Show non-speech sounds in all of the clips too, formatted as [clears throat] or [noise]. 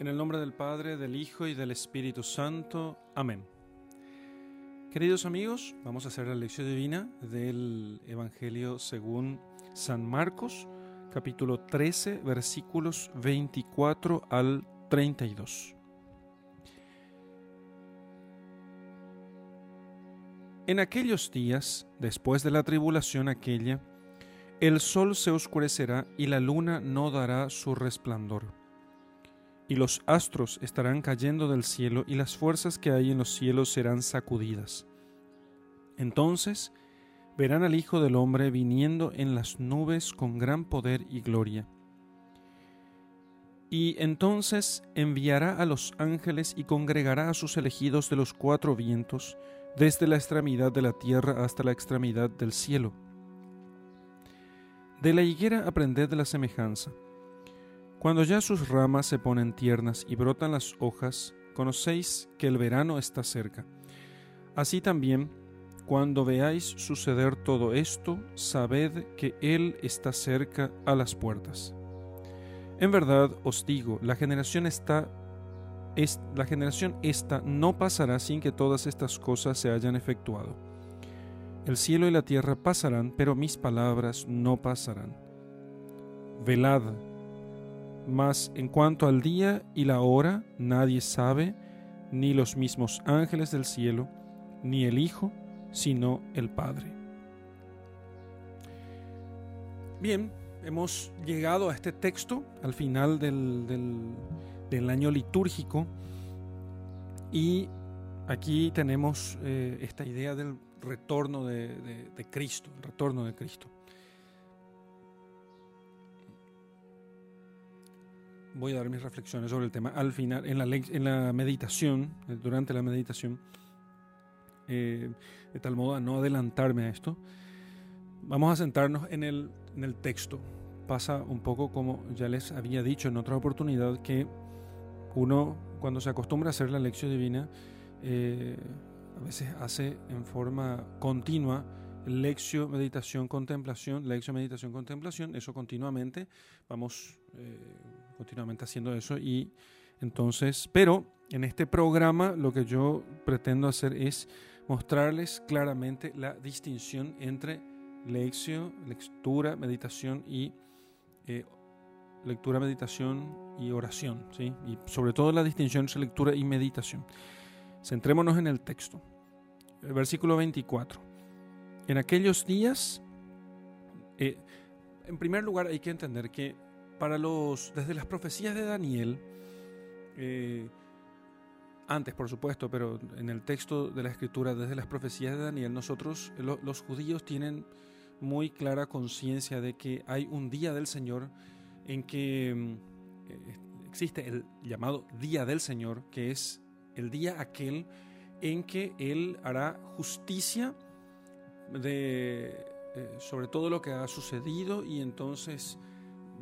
En el nombre del Padre, del Hijo y del Espíritu Santo. Amén. Queridos amigos, vamos a hacer la lección divina del Evangelio según San Marcos, capítulo 13, versículos 24 al 32. En aquellos días, después de la tribulación aquella, el sol se oscurecerá y la luna no dará su resplandor y los astros estarán cayendo del cielo y las fuerzas que hay en los cielos serán sacudidas. Entonces verán al Hijo del Hombre viniendo en las nubes con gran poder y gloria. Y entonces enviará a los ángeles y congregará a sus elegidos de los cuatro vientos, desde la extremidad de la tierra hasta la extremidad del cielo. De la higuera aprended la semejanza cuando ya sus ramas se ponen tiernas y brotan las hojas, conocéis que el verano está cerca. Así también, cuando veáis suceder todo esto, sabed que Él está cerca a las puertas. En verdad os digo, la generación está la generación esta no pasará sin que todas estas cosas se hayan efectuado. El cielo y la tierra pasarán, pero mis palabras no pasarán. Velad, mas en cuanto al día y la hora, nadie sabe, ni los mismos ángeles del cielo, ni el Hijo, sino el Padre. Bien, hemos llegado a este texto al final del, año litúrgico y aquí tenemos eh, esta idea del retorno de Cristo, el retorno de Cristo. Voy a dar mis reflexiones sobre el tema al final, en la, en la meditación, eh, durante la meditación, eh, de tal modo a no adelantarme a esto. Vamos a sentarnos en el, en el texto. Pasa un poco como ya les había dicho en otra oportunidad, que uno cuando se acostumbra a hacer la lección divina, eh, a veces hace en forma continua lección, meditación, contemplación, lección, meditación, contemplación, eso continuamente, vamos continuamente haciendo eso y entonces, pero en este programa lo que yo pretendo hacer es mostrarles claramente la distinción entre lección, lectura, meditación y eh, lectura, meditación y oración, ¿sí? Y sobre todo la distinción entre lectura y meditación. Centrémonos en el texto. El versículo 24. En aquellos días, eh, en primer lugar hay que entender que para los, desde las profecías de Daniel, eh, antes por supuesto, pero en el texto de la escritura, desde las profecías de Daniel, nosotros, los judíos, tienen muy clara conciencia de que hay un día del Señor en que mm, eh, existe el llamado día del Señor, que es el día aquel en que Él hará justicia de, eh, sobre todo lo que ha sucedido y entonces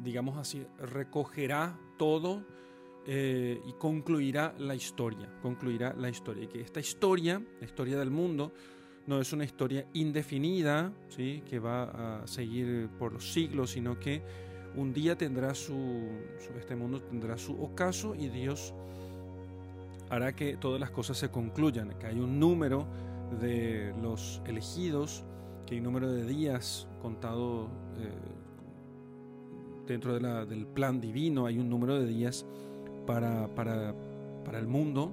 digamos así, recogerá todo eh, y concluirá la historia, concluirá la historia. Y que esta historia, la historia del mundo, no es una historia indefinida, ¿sí? que va a seguir por los siglos, sino que un día tendrá su, este mundo tendrá su ocaso y Dios hará que todas las cosas se concluyan, que hay un número de los elegidos, que hay un número de días contado eh, dentro del plan divino hay un número de días para, para, el mundo,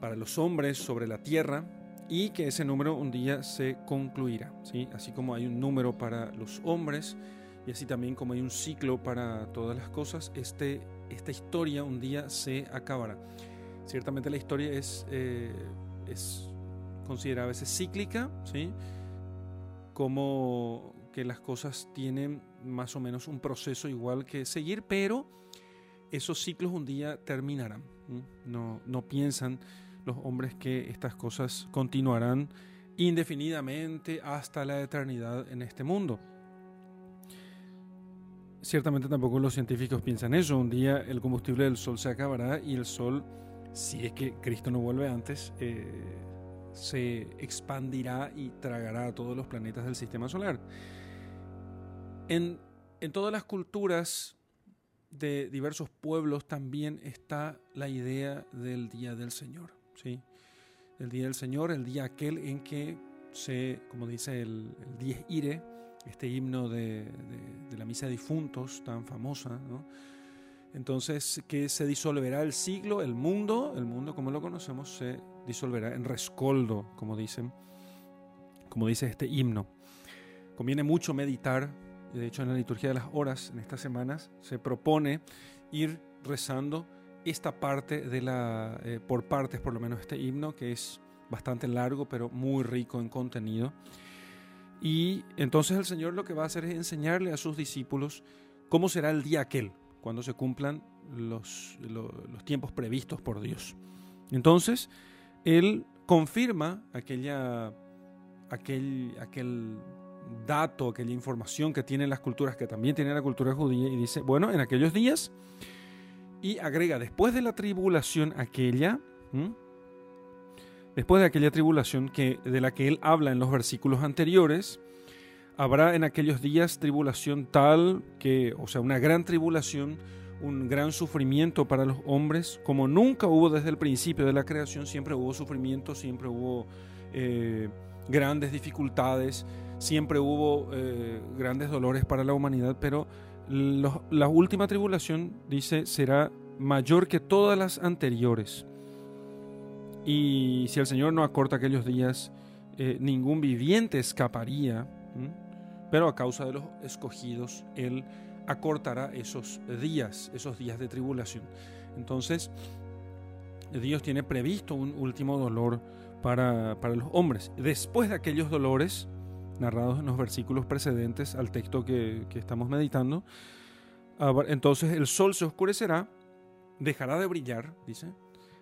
para los hombres sobre la tierra, y que ese número un día se concluirá. ¿sí? Así como hay un número para los hombres, y así también como hay un ciclo para todas las cosas, este, esta historia un día se acabará. Ciertamente la historia es, eh, es considerada a veces cíclica, ¿sí? como que las cosas tienen más o menos un proceso igual que seguir, pero esos ciclos un día terminarán. No, no piensan los hombres que estas cosas continuarán indefinidamente hasta la eternidad en este mundo. Ciertamente tampoco los científicos piensan eso. Un día el combustible del Sol se acabará y el Sol, si es que Cristo no vuelve antes, eh, se expandirá y tragará a todos los planetas del sistema solar. En, todas las culturas de diversos pueblos también está la idea del Día del Señor. ¿sí? El Día del Señor, el día aquel en que se, como dice el, el Dies Ire, este himno de, la misa de difuntos tan famosa, Entonces, que se disolverá el siglo, el mundo, el mundo como lo conocemos, se disolverá en rescoldo, como dicen, como dice este himno. Conviene mucho meditar, de hecho en la liturgia de las horas, en estas semanas, se propone ir rezando esta parte de la, eh, por partes por lo menos este himno, que es bastante largo, pero muy rico en contenido. Y entonces el Señor lo que va a hacer es enseñarle a sus discípulos cómo será el día aquel, cuando se cumplan los, los, tiempos previstos por Dios. Entonces, Él confirma aquella, aquel, aquel dato, aquella información que tienen las culturas, que también tiene la cultura judía, y dice, bueno, en aquellos días, y agrega, después de la tribulación aquella, Después de aquella tribulación que, de la que él habla en los versículos anteriores, habrá en aquellos días tribulación tal que, o sea, una gran tribulación, un gran sufrimiento para los hombres, como nunca hubo desde el principio de la creación, siempre hubo sufrimiento, siempre hubo eh, grandes dificultades, siempre hubo eh, grandes dolores para la humanidad, pero la última tribulación, dice, será mayor que todas las anteriores. Y si el Señor no acorta aquellos días, eh, ningún viviente escaparía, pero a causa de los escogidos, Él acortará esos días, esos días de tribulación. Entonces, Dios tiene previsto un último dolor para, los hombres. Después de aquellos dolores, narrados en los versículos precedentes al texto que, que estamos meditando, entonces el sol se oscurecerá, dejará de brillar, dice,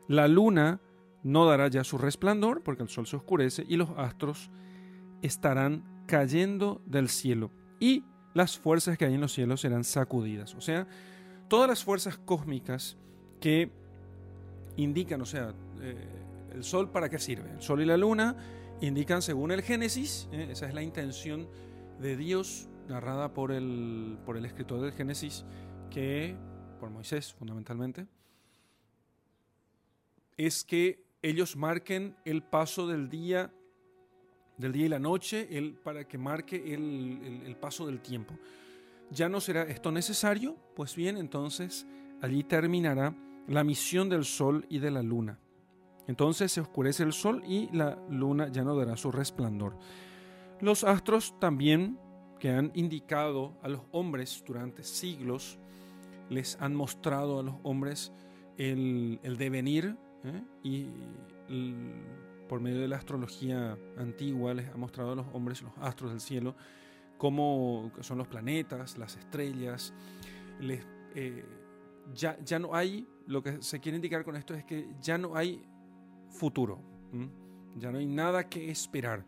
la luna no dará ya su resplandor porque el sol se oscurece y los astros estarán cayendo del cielo y las fuerzas que hay en los cielos serán sacudidas. O sea, todas las fuerzas cósmicas que indican, o sea, eh, el sol para qué sirve. El sol y la luna indican según el Génesis, eh, esa es la intención de Dios narrada por el, por el escritor del Génesis, que, por Moisés fundamentalmente, es que ellos marquen el paso del día, del día y la noche, el, para que marque el, paso del tiempo. Ya no será esto necesario, pues bien, entonces allí terminará la misión del sol y de la luna. Entonces se oscurece el sol y la luna ya no dará su resplandor. Los astros también, que han indicado a los hombres durante siglos, les han mostrado a los hombres el, devenir ¿eh? y por medio de la astrología antigua les ha mostrado a los hombres los astros del cielo, cómo son los planetas, las estrellas. Eh, ya, ya no hay, lo que se quiere indicar con esto es que ya no hay futuro, ya no hay nada que esperar,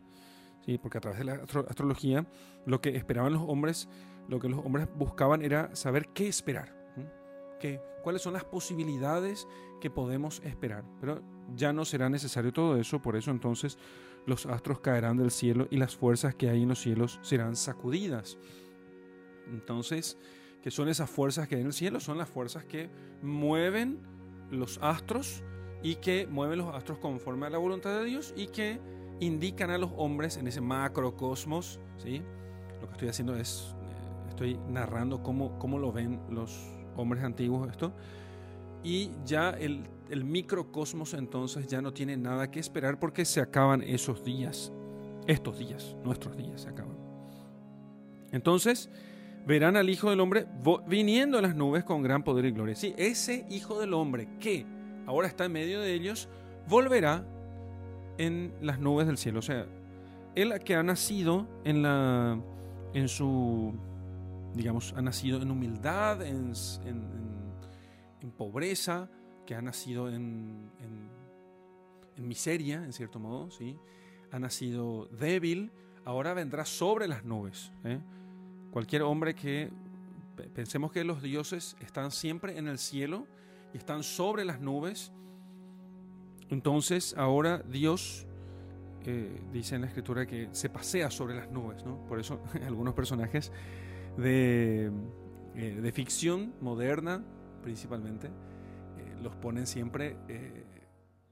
porque a través de la astrología lo que esperaban los hombres, lo que los hombres buscaban era saber qué esperar cuáles son las posibilidades que podemos esperar. Pero ya no será necesario todo eso, por eso entonces los astros caerán del cielo y las fuerzas que hay en los cielos serán sacudidas. Entonces, ¿qué son esas fuerzas que hay en el cielo? Son las fuerzas que mueven los astros y que mueven los astros conforme a la voluntad de Dios y que indican a los hombres en ese macrocosmos, ¿sí? Lo que estoy haciendo es, eh, estoy narrando cómo, cómo lo ven los, hombres antiguos esto. Y ya el, el microcosmos entonces ya no tiene nada que esperar porque se acaban esos días. Estos días, nuestros días se acaban. Entonces verán al Hijo del Hombre viniendo a las nubes con gran poder y gloria. Sí, ese Hijo del Hombre que ahora está en medio de ellos, volverá en las nubes del cielo. O sea, él que ha nacido en, la, en su digamos, ha nacido en humildad, en, pobreza, que ha nacido en, miseria, en cierto modo, ¿sí? ha nacido débil, ahora vendrá sobre las nubes. ¿eh? Cualquier hombre que, pensemos que los dioses están siempre en el cielo y están sobre las nubes, entonces ahora Dios eh, dice en la escritura que se pasea sobre las nubes, ¿no? Por eso [laughs] algunos personajes de eh, de ficción moderna principalmente, los ponen siempre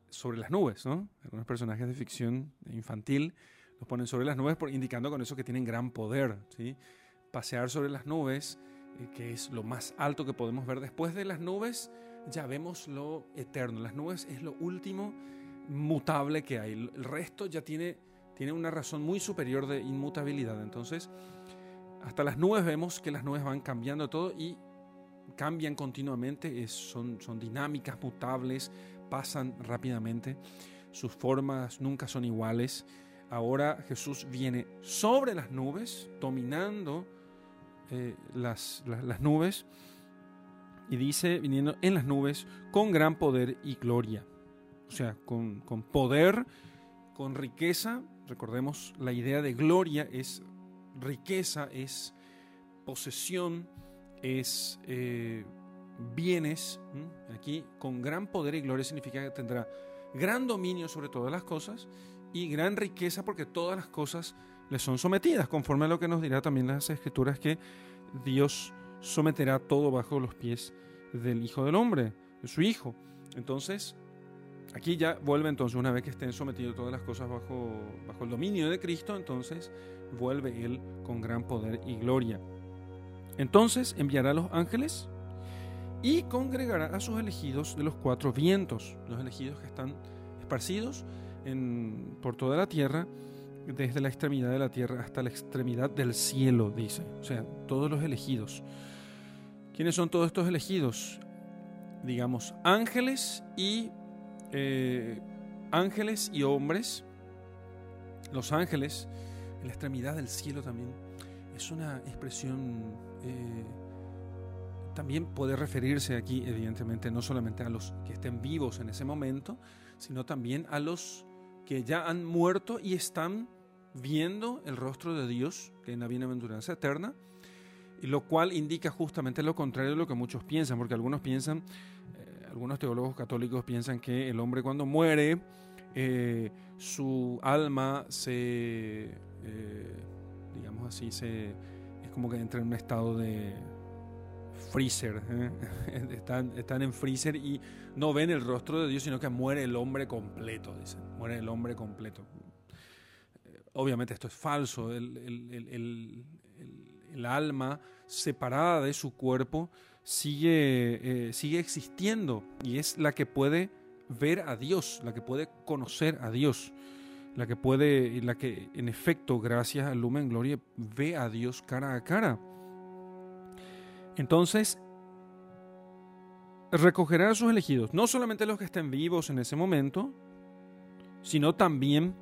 sobre las nubes, ¿no? Algunos personajes de ficción infantil los ponen sobre las nubes, por, indicando con eso que tienen gran poder, ¿sí? Pasear sobre las nubes, que es lo más alto que podemos ver. Después de las nubes, ya vemos lo eterno. Las nubes es lo último mutable que hay. El resto ya tiene, tiene una razón muy superior de inmutabilidad. Entonces, hasta las nubes vemos que las nubes van cambiando todo y cambian continuamente, son, son dinámicas, mutables, pasan rápidamente, sus formas nunca son iguales. Ahora Jesús viene sobre las nubes, dominando eh, las, las nubes, y dice, viniendo en las nubes, con gran poder y gloria o sea, con, poder, con riqueza. Recordemos, la idea de gloria es riqueza, es posesión, es eh, bienes. Aquí, con gran poder y gloria significa que tendrá gran dominio sobre todas las cosas y gran riqueza porque todas las cosas le son sometidas, conforme a lo que nos dirá también las escrituras que Dios someterá todo bajo los pies del Hijo del Hombre, de su Hijo. Entonces, Aquí ya vuelve entonces, una vez que estén sometidos todas las cosas bajo, bajo el dominio de Cristo, entonces vuelve Él con gran poder y gloria. Entonces enviará a los ángeles y congregará a sus elegidos de los cuatro vientos, los elegidos que están esparcidos en, por toda la tierra, desde la extremidad de la tierra hasta la extremidad del cielo, dice. O sea, todos los elegidos. ¿Quiénes son todos estos elegidos? Digamos, ángeles y eh, ángeles y hombres, los ángeles, en la extremidad del cielo también, es una expresión, eh, también puede referirse aquí, evidentemente, no solamente a los que estén vivos en ese momento, sino también a los que ya han muerto y están viendo el rostro de Dios en la bienaventuranza eterna, lo cual indica justamente lo contrario de lo que muchos piensan, porque algunos piensan algunos teólogos católicos piensan que el hombre cuando muere, eh, su alma se, eh, digamos así, se, es como que entra en un estado de freezer. ¿eh? [laughs] Están, están, en freezer y no ven el rostro de Dios, sino que muere el hombre completo, dicen. Muere el hombre completo. Obviamente esto es falso. el alma separada de su cuerpo sigue, eh, sigue existiendo y es la que puede ver a Dios, la que puede conocer a Dios, la que puede, la que en efecto, gracias al Lumen Gloria, ve a Dios cara a cara. Entonces, recogerá a sus elegidos, no solamente los que estén vivos en ese momento, sino también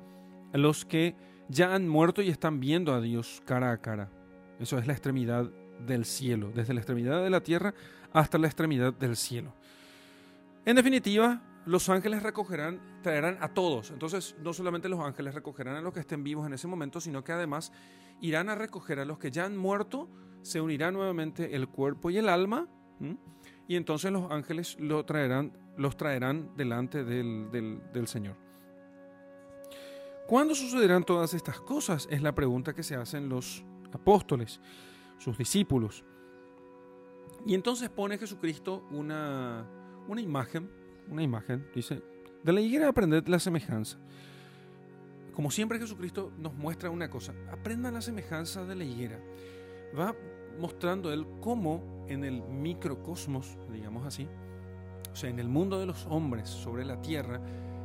los que ya han muerto y están viendo a Dios cara a cara. Eso es la extremidad del cielo, desde la extremidad de la tierra hasta la extremidad del cielo. En definitiva, los ángeles recogerán, traerán a todos. Entonces, no solamente los ángeles recogerán a los que estén vivos en ese momento, sino que además irán a recoger a los que ya han muerto, se unirán nuevamente el cuerpo y el alma, y entonces los ángeles traerán, los traerán delante del, del Señor. ¿Cuándo sucederán todas estas cosas? Es la pregunta que se hacen los apóstoles sus discípulos. Y entonces pone Jesucristo una, una imagen, una imagen, dice, de la higuera aprended la semejanza. Como siempre Jesucristo nos muestra una cosa, aprendan la semejanza de la higuera. Va mostrando él cómo en el microcosmos, digamos así, o sea, en el mundo de los hombres sobre la tierra,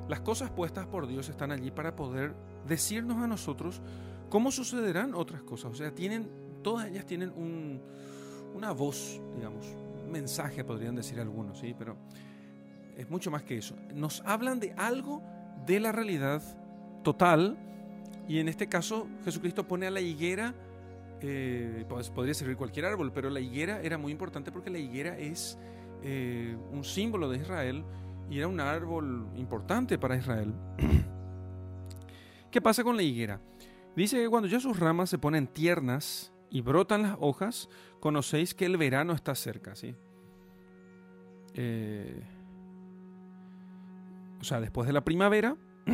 las cosas puestas por Dios están allí para poder decirnos a nosotros cómo sucederán otras cosas. O sea, tienen todas ellas tienen una voz, digamos, un mensaje podrían decir algunos, ¿sí? pero es mucho más que eso. Nos hablan de algo de la realidad total y en este caso Jesucristo pone a la higuera, eh, pues, podría servir cualquier árbol, pero la higuera era muy importante porque la higuera es eh, un símbolo de Israel y era un árbol importante para Israel. [clears throat] ¿Qué pasa con la higuera? Dice que cuando ya sus ramas se ponen tiernas y brotan las hojas, conocéis que el verano está cerca, ¿sí? Eh, o sea, después de la primavera, [clears throat]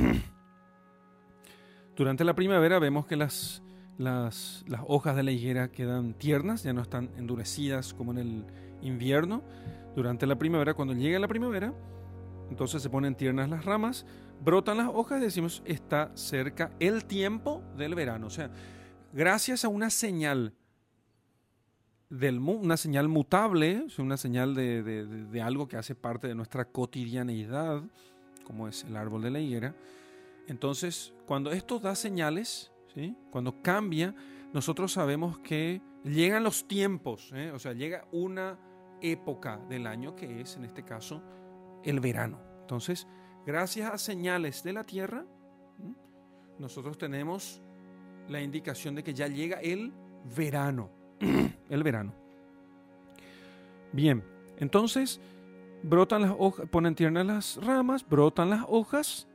durante la primavera vemos que las, las, las hojas de la higuera quedan tiernas, ya no están endurecidas como en el invierno. Durante la primavera, cuando llega la primavera, entonces se ponen tiernas las ramas, brotan las hojas decimos está cerca el tiempo del verano. O sea, gracias a una señal del, una señal mutable, una señal de, de, algo que hace parte de nuestra cotidianeidad, como es el árbol de la higuera. Entonces, cuando esto da señales, ¿sí? cuando cambia, nosotros sabemos que llegan los tiempos, ¿eh? o sea, llega una época del año que es, en este caso, el verano. Entonces, gracias a señales de la tierra, nosotros tenemos la indicación de que ya llega el verano. [clears throat] el verano. Bien, entonces brotan las hojas, ponen tiernas las ramas, brotan las hojas.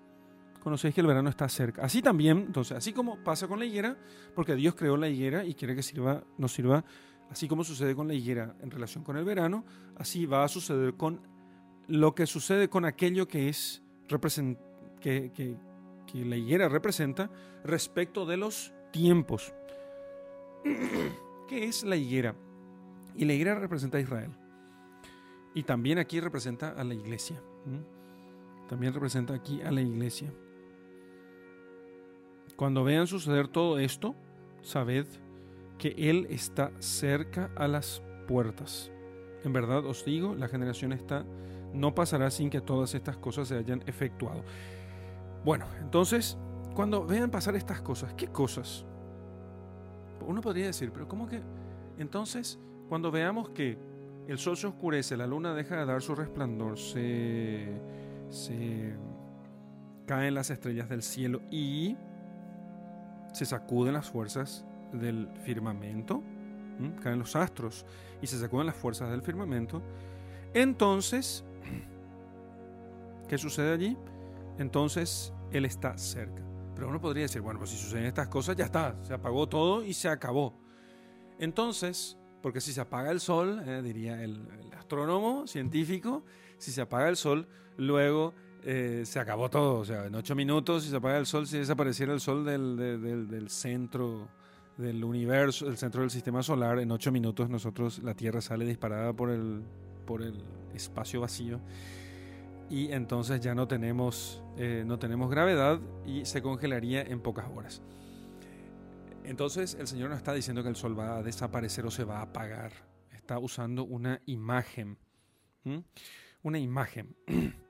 Conocéis que el verano está cerca. Así también, entonces, así como pasa con la higuera, porque Dios creó la higuera y quiere que sirva, nos sirva, así como sucede con la higuera en relación con el verano, así va a suceder con lo que sucede con aquello que es que, que, la higuera representa respecto de los tiempos. ¿Qué es la higuera? Y la higuera representa a Israel. Y también aquí representa a la iglesia. También representa aquí a la iglesia. Cuando vean suceder todo esto, sabed que Él está cerca a las puertas. En verdad os digo, la generación está, no pasará sin que todas estas cosas se hayan efectuado. Bueno, entonces, cuando vean pasar estas cosas, ¿qué cosas? Uno podría decir, pero ¿cómo que? Entonces, cuando veamos que el sol se oscurece, la luna deja de dar su resplandor, se, se caen las estrellas del cielo y se sacuden las fuerzas del firmamento, caen los astros y se sacuden las fuerzas del firmamento, entonces, ¿qué sucede allí? Entonces Él está cerca. Pero uno podría decir, bueno, pues si suceden estas cosas, ya está, se apagó todo y se acabó. Entonces, porque si se apaga el sol, eh, diría el, astrónomo científico, si se apaga el sol, luego eh, se acabó todo. O sea, en ocho minutos, si se apaga el sol, si desapareciera el sol del, del, centro del universo, del centro del sistema solar, en ocho minutos nosotros, la Tierra sale disparada por el, por el espacio vacío y entonces ya no tenemos, eh, no tenemos gravedad y se congelaría en pocas horas. Entonces el Señor no está diciendo que el sol va a desaparecer o se va a apagar, está usando una imagen, una imagen. [clears throat]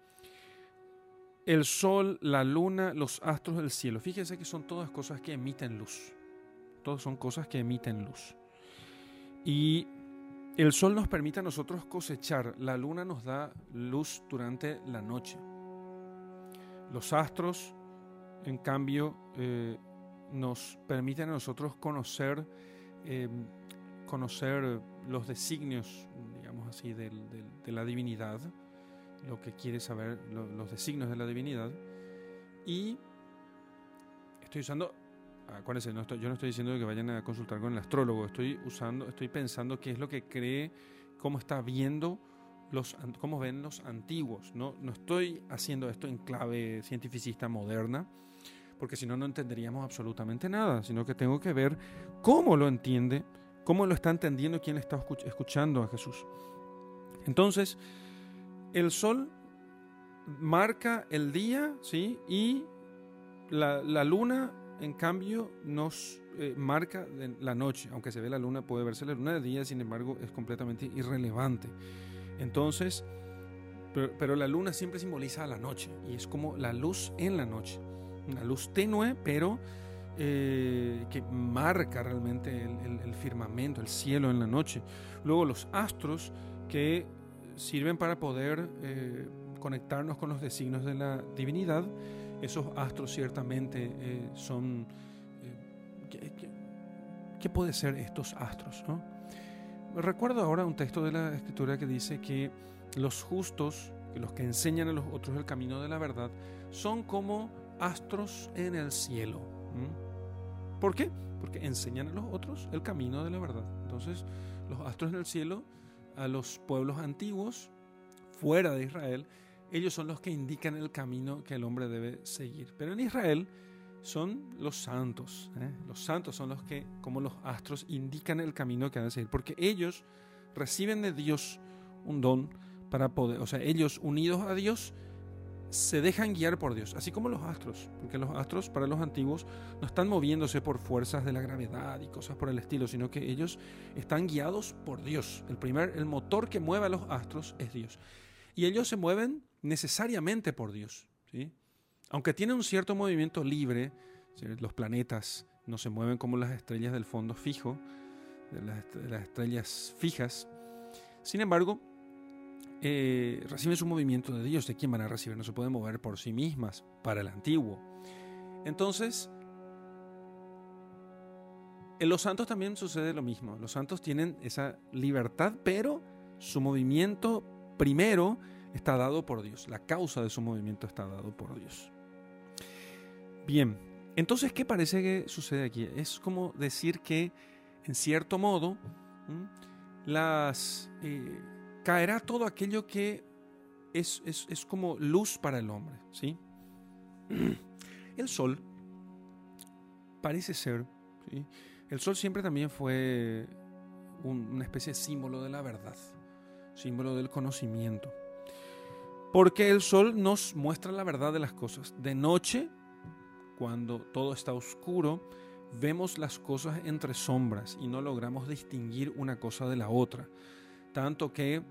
El sol, la luna, los astros del cielo, fíjense que son todas cosas que emiten luz, todas son cosas que emiten luz. Y el sol nos permite a nosotros cosechar, la luna nos da luz durante la noche. Los astros, en cambio, eh, nos permiten a nosotros conocer, em, conocer los designios, digamos así, de la divinidad, lo que quiere saber, los designios de la divinidad. Y estoy usando acuérdense, yo no estoy diciendo que vayan a consultar con el astrólogo, estoy usando, estoy pensando qué es lo que cree, cómo está viendo los, cómo ven los antiguos. No, no estoy haciendo esto en clave cientificista moderna, porque si no, no entenderíamos absolutamente nada, sino que tengo que ver cómo lo entiende, cómo lo está entendiendo quien está escuchando a Jesús. Entonces, el sol marca el día, ¿sí? Y la, la luna en cambio, nos eh, marca la noche. Aunque se ve la luna, puede verse la luna de día, sin embargo, es completamente irrelevante. Entonces, pero, la luna siempre simboliza la noche y es como la luz en la noche. Una luz tenue, pero eh, que marca realmente el, firmamento, el cielo en la noche. Luego los astros que sirven para poder eh, conectarnos con los designios de la divinidad esos astros ciertamente eh, son... Eh, ¿qué, puede ser estos astros? Recuerdo ahora un texto de la escritura que dice que los justos, los que enseñan a los otros el camino de la verdad, son como astros en el cielo. ¿Por qué? Porque enseñan a los otros el camino de la verdad. Entonces, los astros en el cielo, a los pueblos antiguos, fuera de Israel, ellos son los que indican el camino que el hombre debe seguir. Pero en Israel son los santos. ¿eh? Los santos son los que, como los astros, indican el camino que han de seguir, porque ellos reciben de Dios un don para poder, o sea, ellos unidos a Dios se dejan guiar por Dios, así como los astros, porque los astros para los antiguos no están moviéndose por fuerzas de la gravedad y cosas por el estilo, sino que ellos están guiados por Dios. El primer el motor que mueve a los astros es Dios. Y ellos se mueven necesariamente por Dios, ¿sí? Aunque tienen un cierto movimiento libre, los planetas no se mueven como las estrellas del fondo fijo, las estrellas fijas. Sin embargo, eh, reciben su movimiento de Dios. ¿De quién van a recibir? No se pueden mover por sí mismas para el antiguo. Entonces, en los santos también sucede lo mismo. Los santos tienen esa libertad, pero su movimiento primero está dado por Dios. La causa de su movimiento está dado por Dios. Bien, entonces, ¿qué parece que sucede aquí? Es como decir que, en cierto modo, las... Eh, caerá todo aquello que es, como luz para el hombre. ¿sí? El sol parece ser, el sol siempre también fue una especie de símbolo de la verdad, símbolo del conocimiento. Porque el sol nos muestra la verdad de las cosas. De noche, cuando todo está oscuro, vemos las cosas entre sombras y no logramos distinguir una cosa de la otra tanto que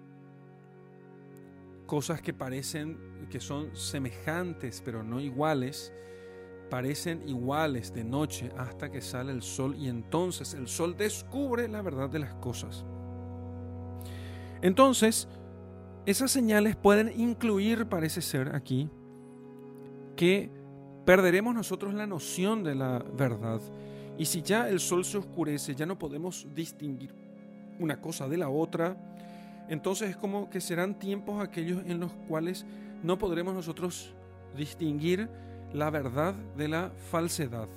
cosas que parecen que son semejantes pero no iguales, parecen iguales de noche hasta que sale el sol y entonces el sol descubre la verdad de las cosas. Entonces, esas señales pueden incluir, parece ser aquí, que perderemos nosotros la noción de la verdad. Y si ya el sol se oscurece, ya no podemos distinguir una cosa de la otra, entonces es como que serán tiempos aquellos en los cuales no podremos nosotros distinguir la verdad de la falsedad.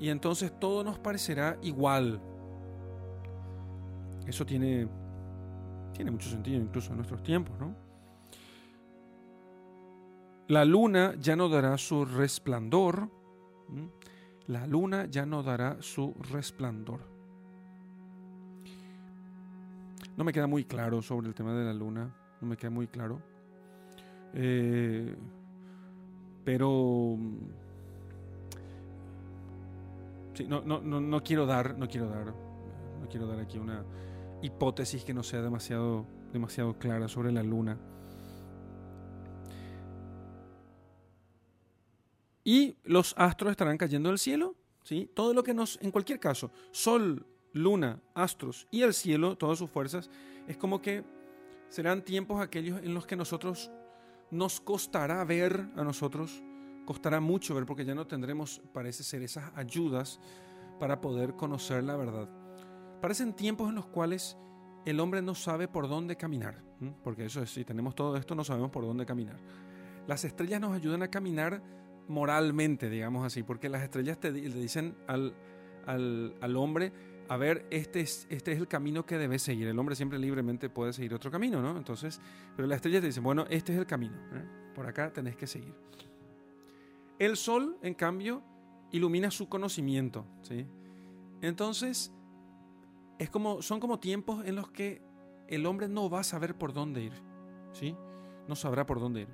Y entonces todo nos parecerá igual. Eso tiene, tiene mucho sentido incluso en nuestros tiempos, ¿no? La luna ya no dará su resplandor. La luna ya no dará su resplandor. No me queda muy claro sobre el tema de la luna, no me queda muy claro. Eh, pero sí, no, no, no, quiero dar, no quiero dar, no quiero dar aquí una hipótesis que no sea demasiado, demasiado clara sobre la luna. Y los astros estarán cayendo del cielo, ¿sí? Todo lo que nos, en cualquier caso, sol, luna, astros y el cielo, todas sus fuerzas, es como que serán tiempos aquellos en los que nosotros nos costará ver a nosotros, costará mucho ver porque ya no tendremos, parece ser, esas ayudas para poder conocer la verdad. Parecen tiempos en los cuales el hombre no sabe por dónde caminar, porque eso es, si tenemos todo esto no sabemos por dónde caminar. Las estrellas nos ayudan a caminar moralmente, digamos así, porque las estrellas te, le dicen al, al, al hombre, a ver, este es, este es el camino que debes seguir. El hombre siempre libremente puede seguir otro camino, ¿no? Entonces, pero la estrella te dice, bueno, este es el camino, ¿eh? por acá tenés que seguir. El sol, en cambio, ilumina su conocimiento, ¿sí? Entonces, es como, son como tiempos en los que el hombre no va a saber por dónde ir, ¿sí? No sabrá por dónde ir.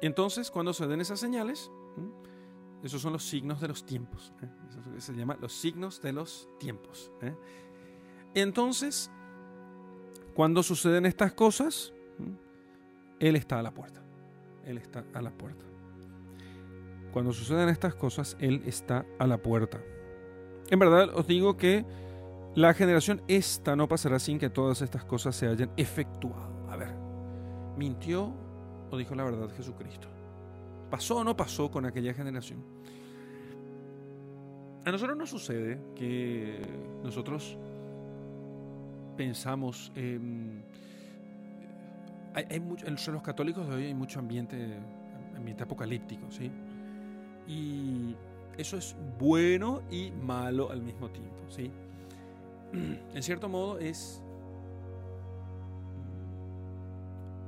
Entonces, cuando se den esas señales, esos son los signos de los tiempos. ¿eh? Eso se llama los signos de los tiempos. ¿eh? Entonces, cuando suceden estas cosas, Él está a la puerta. Él está a la puerta. Cuando suceden estas cosas, Él está a la puerta. En verdad os digo que la generación esta no pasará sin que todas estas cosas se hayan efectuado. A ver, ¿mintió o dijo la verdad Jesucristo? ¿Pasó o no pasó con aquella generación? A nosotros nos sucede que nosotros pensamos, en hay, entre los católicos de hoy hay mucho ambiente apocalíptico, ¿sí? Y eso es bueno y malo al mismo tiempo, ¿sí? [clears throat] En cierto modo es,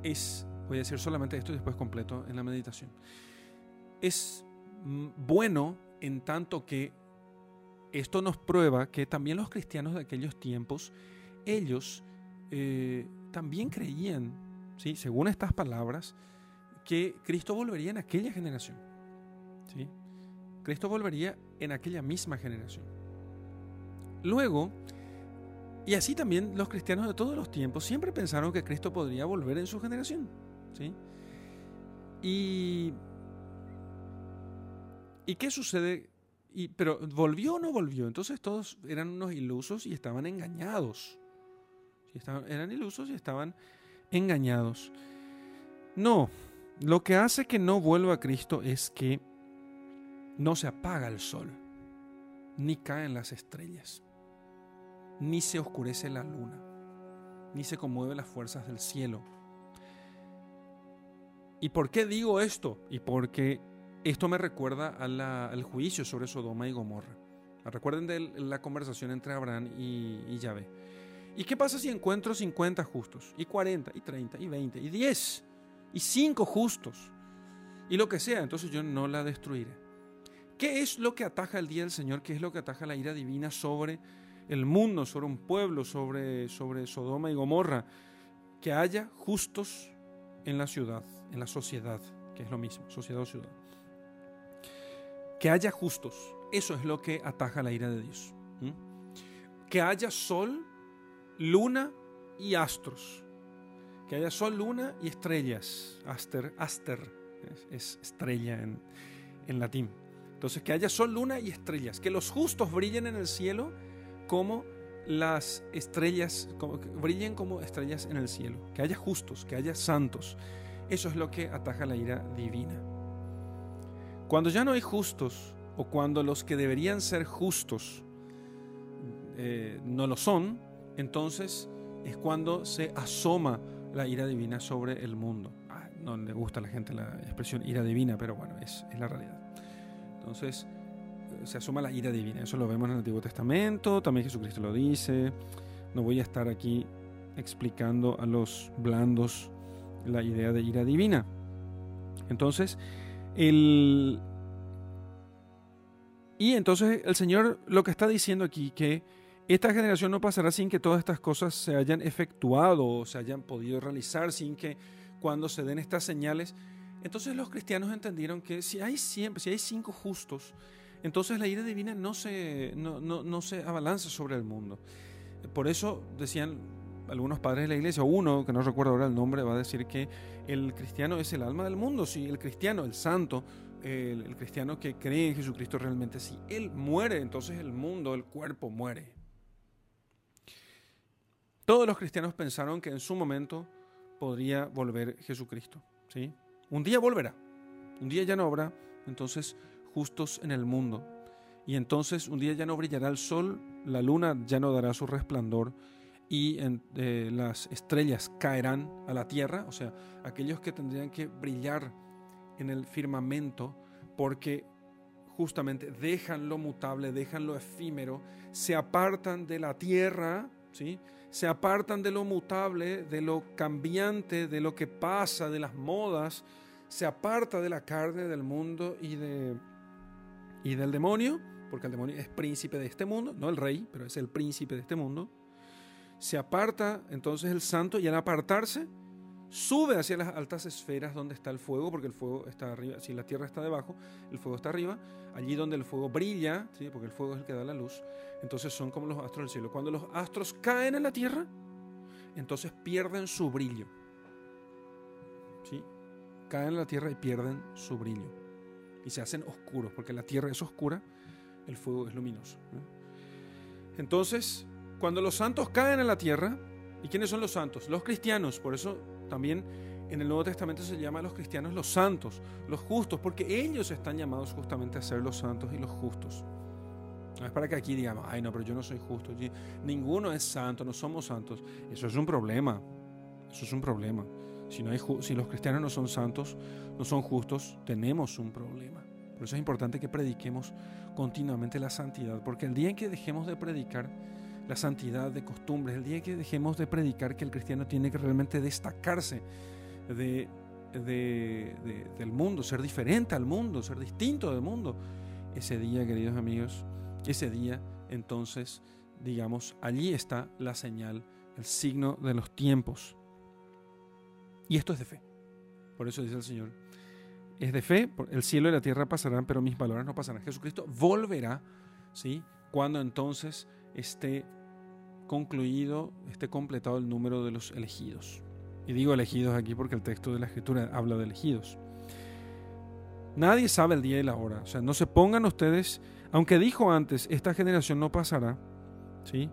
es, voy a decir solamente esto y después completo en la meditación es bueno en tanto que esto nos prueba que también los cristianos de aquellos tiempos, ellos eh, también creían, ¿sí? según estas palabras, que Cristo volvería en aquella generación. ¿sí? Cristo volvería en aquella misma generación. Luego, y así también los cristianos de todos los tiempos siempre pensaron que Cristo podría volver en su generación. ¿sí? Y, ¿Y qué sucede? Y, pero ¿volvió o no volvió? Entonces todos eran unos ilusos y estaban engañados. Eran ilusos y estaban engañados. No, lo que hace que no vuelva a Cristo es que no se apaga el sol, ni caen las estrellas, ni se oscurece la luna, ni se conmueven las fuerzas del cielo. ¿Y por qué digo esto? Y porque esto me recuerda al juicio sobre Sodoma y Gomorra. Recuerden de la conversación entre Abraham y, y Yahvé. ¿Y qué pasa si encuentro 50 justos? Y 40, y 30, y 20, y 10, y 5 justos, y lo que sea, entonces yo no la destruiré. ¿Qué es lo que ataja el día del Señor? ¿Qué es lo que ataja la ira divina sobre el mundo, sobre un pueblo, sobre, sobre Sodoma y Gomorra? Que haya justos en la ciudad, en la sociedad, que es lo mismo, sociedad o ciudad. Que haya justos, eso es lo que ataja la ira de Dios. Que haya sol luna y astros. Que haya sol, luna y estrellas. Aster, aster es, estrella en, en, latín. Entonces, que haya sol, luna y estrellas. Que los justos brillen en el cielo como las estrellas, como, brillen como estrellas en el cielo. Que haya justos, que haya santos. Eso es lo que ataja la ira divina. Cuando ya no hay justos, o cuando los que deberían ser justos eh, no lo son, entonces es cuando se asoma la ira divina sobre el mundo. Ah, no le gusta a la gente la expresión ira divina, pero bueno, es, la realidad. Entonces se asoma la ira divina. Eso lo vemos en el Antiguo Testamento, también Jesucristo lo dice. No voy a estar aquí explicando a los blandos la idea de ira divina. Entonces, el... Y entonces el Señor lo que está diciendo aquí, que esta generación no pasará sin que todas estas cosas se hayan efectuado o se hayan podido realizar, sin que cuando se den estas señales. Entonces los cristianos entendieron que si hay, siempre, si hay cinco justos, entonces la ira divina no se, no, no, no se abalanza sobre el mundo. Por eso decían algunos padres de la iglesia, uno, que no recuerdo ahora el nombre, va a decir que el cristiano es el alma del mundo. Si el cristiano, el santo, el, el cristiano que cree en Jesucristo realmente, si él muere, entonces el mundo, el cuerpo muere. Todos los cristianos pensaron que en su momento podría volver Jesucristo. ¿sí? Un día volverá, un día ya no habrá, entonces, justos en el mundo. Y entonces un día ya no brillará el sol, la luna ya no dará su resplandor y eh, las estrellas caerán a la tierra, o sea, aquellos que tendrían que brillar en el firmamento porque justamente dejan lo mutable, dejan lo efímero, se apartan de la tierra, ¿sí? se apartan de lo mutable, de lo cambiante, de lo que pasa, de las modas, se aparta de la carne, del mundo y, de, y del demonio, porque el demonio es príncipe de este mundo, no el rey, pero es el príncipe de este mundo. Se aparta entonces el santo y al apartarse, sube hacia las altas esferas donde está el fuego, porque el fuego está arriba, si la tierra está debajo, el fuego está arriba, allí donde el fuego brilla, ¿sí? porque el fuego es el que da la luz, entonces son como los astros del cielo. Cuando los astros caen en la tierra, entonces pierden su brillo. ¿Sí? Caen en la tierra y pierden su brillo. Y se hacen oscuros, porque la tierra es oscura, el fuego es luminoso. Entonces, cuando los santos caen en la tierra, ¿y quiénes son los santos? Los cristianos, por eso también en el Nuevo Testamento se llama a los cristianos los santos, los justos, porque ellos están llamados justamente a ser los santos y los justos. No es para que aquí digamos, ay no, pero yo no soy justo. Ninguno es santo, no somos santos. Eso es un problema. Eso es un problema. Si, los cristianos no son santos, no son justos, tenemos un problema. Por eso es importante que prediquemos continuamente la santidad, porque el día en que dejemos de predicar la santidad de costumbres, el día que dejemos de predicar que el cristiano tiene que realmente destacarse de del mundo, ser diferente al mundo, ser distinto del mundo. Ese día, queridos amigos, ese día, entonces, digamos, allí está la señal, el signo de los tiempos. Y esto es de fe. Por eso dice el Señor, es de fe, el cielo y la tierra pasarán, pero mis valores no pasarán. Jesucristo volverá, ¿sí? Cuando entonces esté concluido, esté completado el número de los elegidos. Y digo elegidos aquí porque el texto de la Escritura habla de elegidos. Nadie sabe el día y la hora. O sea, no se pongan ustedes, aunque dijo antes, esta generación no pasará, ¿sí?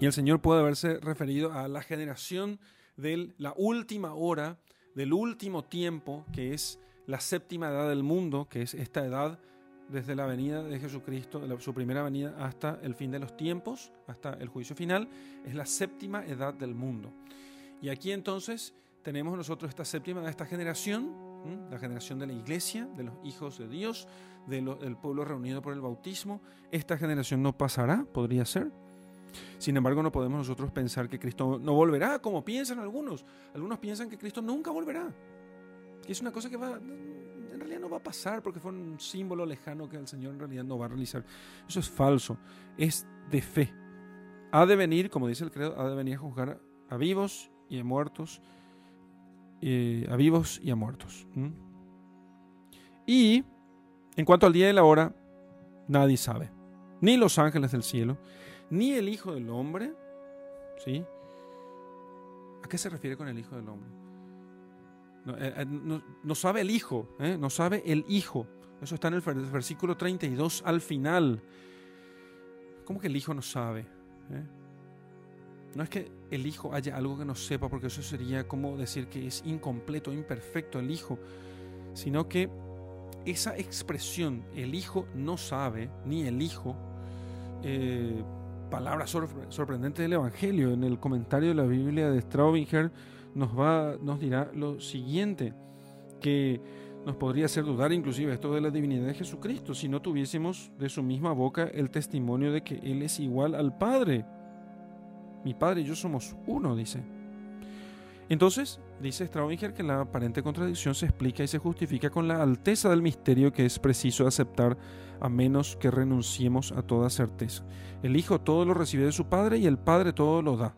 Y el Señor puede haberse referido a la generación de la última hora, del último tiempo, que es la séptima edad del mundo, que es esta edad desde la venida de Jesucristo, su primera venida hasta el fin de los tiempos, hasta el juicio final, es la séptima edad del mundo. Y aquí entonces tenemos nosotros esta séptima, esta generación, la generación de la iglesia, de los hijos de Dios, del pueblo reunido por el bautismo. Esta generación no pasará, podría ser. Sin embargo, no podemos nosotros pensar que Cristo no volverá, como piensan algunos. Algunos piensan que Cristo nunca volverá. Que es una cosa que va, en realidad no va a pasar porque fue un símbolo lejano que el Señor en realidad no va a realizar. Eso es falso. Es de fe. Ha de venir, como dice el credo, ha de venir a juzgar a vivos y a muertos, eh, a vivos y a muertos. Y en cuanto al día y la hora, nadie sabe, ni los ángeles del cielo, ni el Hijo del Hombre. ¿Sí? ¿A qué se refiere con el Hijo del Hombre? No, eh, eh, sabe el Hijo, no sabe el Hijo. Eso está en el versículo 32 al final. ¿Cómo que el Hijo no sabe? No es que el hijo haya algo que no sepa, porque eso sería como decir que es incompleto, imperfecto el hijo, sino que esa expresión, el hijo no sabe, ni el hijo, eh, palabra sorprendente del Evangelio, en el comentario de la Biblia de Straubinger nos, va, nos dirá lo siguiente, que nos podría hacer dudar inclusive esto de la divinidad de Jesucristo si no tuviésemos de su misma boca el testimonio de que Él es igual al Padre. Mi Padre y yo somos uno, dice. Entonces, dice Straubinger que la aparente contradicción se explica y se justifica con la alteza del misterio que es preciso aceptar a menos que renunciemos a toda certeza. El Hijo todo lo recibe de su Padre y el Padre todo lo da,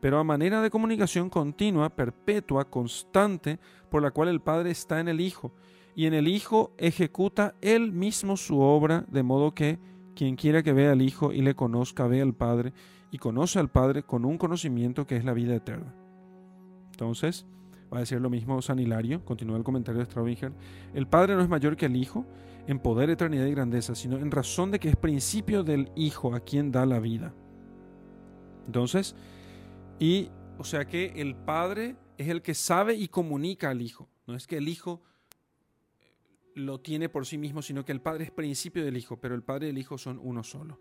pero a manera de comunicación continua, perpetua, constante, por la cual el Padre está en el Hijo, y en el Hijo ejecuta él mismo su obra, de modo que quien quiera que vea al Hijo y le conozca, vea al Padre, y conoce al Padre con un conocimiento que es la vida eterna. Entonces, va a decir lo mismo San Hilario, continúa el comentario de Straubinger, el Padre no es mayor que el Hijo en poder, eternidad y grandeza, sino en razón de que es principio del Hijo a quien da la vida. Entonces, y o sea que el Padre es el que sabe y comunica al Hijo, no es que el Hijo lo tiene por sí mismo, sino que el Padre es principio del Hijo, pero el Padre y el Hijo son uno solo.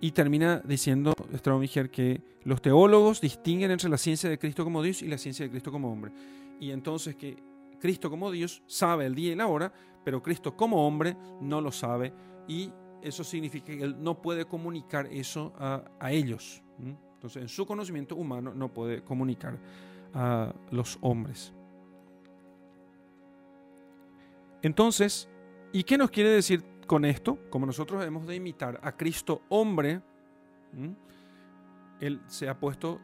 Y termina diciendo Straubinger que los teólogos distinguen entre la ciencia de Cristo como Dios y la ciencia de Cristo como hombre. Y entonces que Cristo como Dios sabe el día y la hora, pero Cristo como hombre no lo sabe y eso significa que él no puede comunicar eso a, a ellos. Entonces en su conocimiento humano no puede comunicar a los hombres. Entonces, ¿y qué nos quiere decir con esto, como nosotros hemos de imitar a Cristo hombre, Él se ha puesto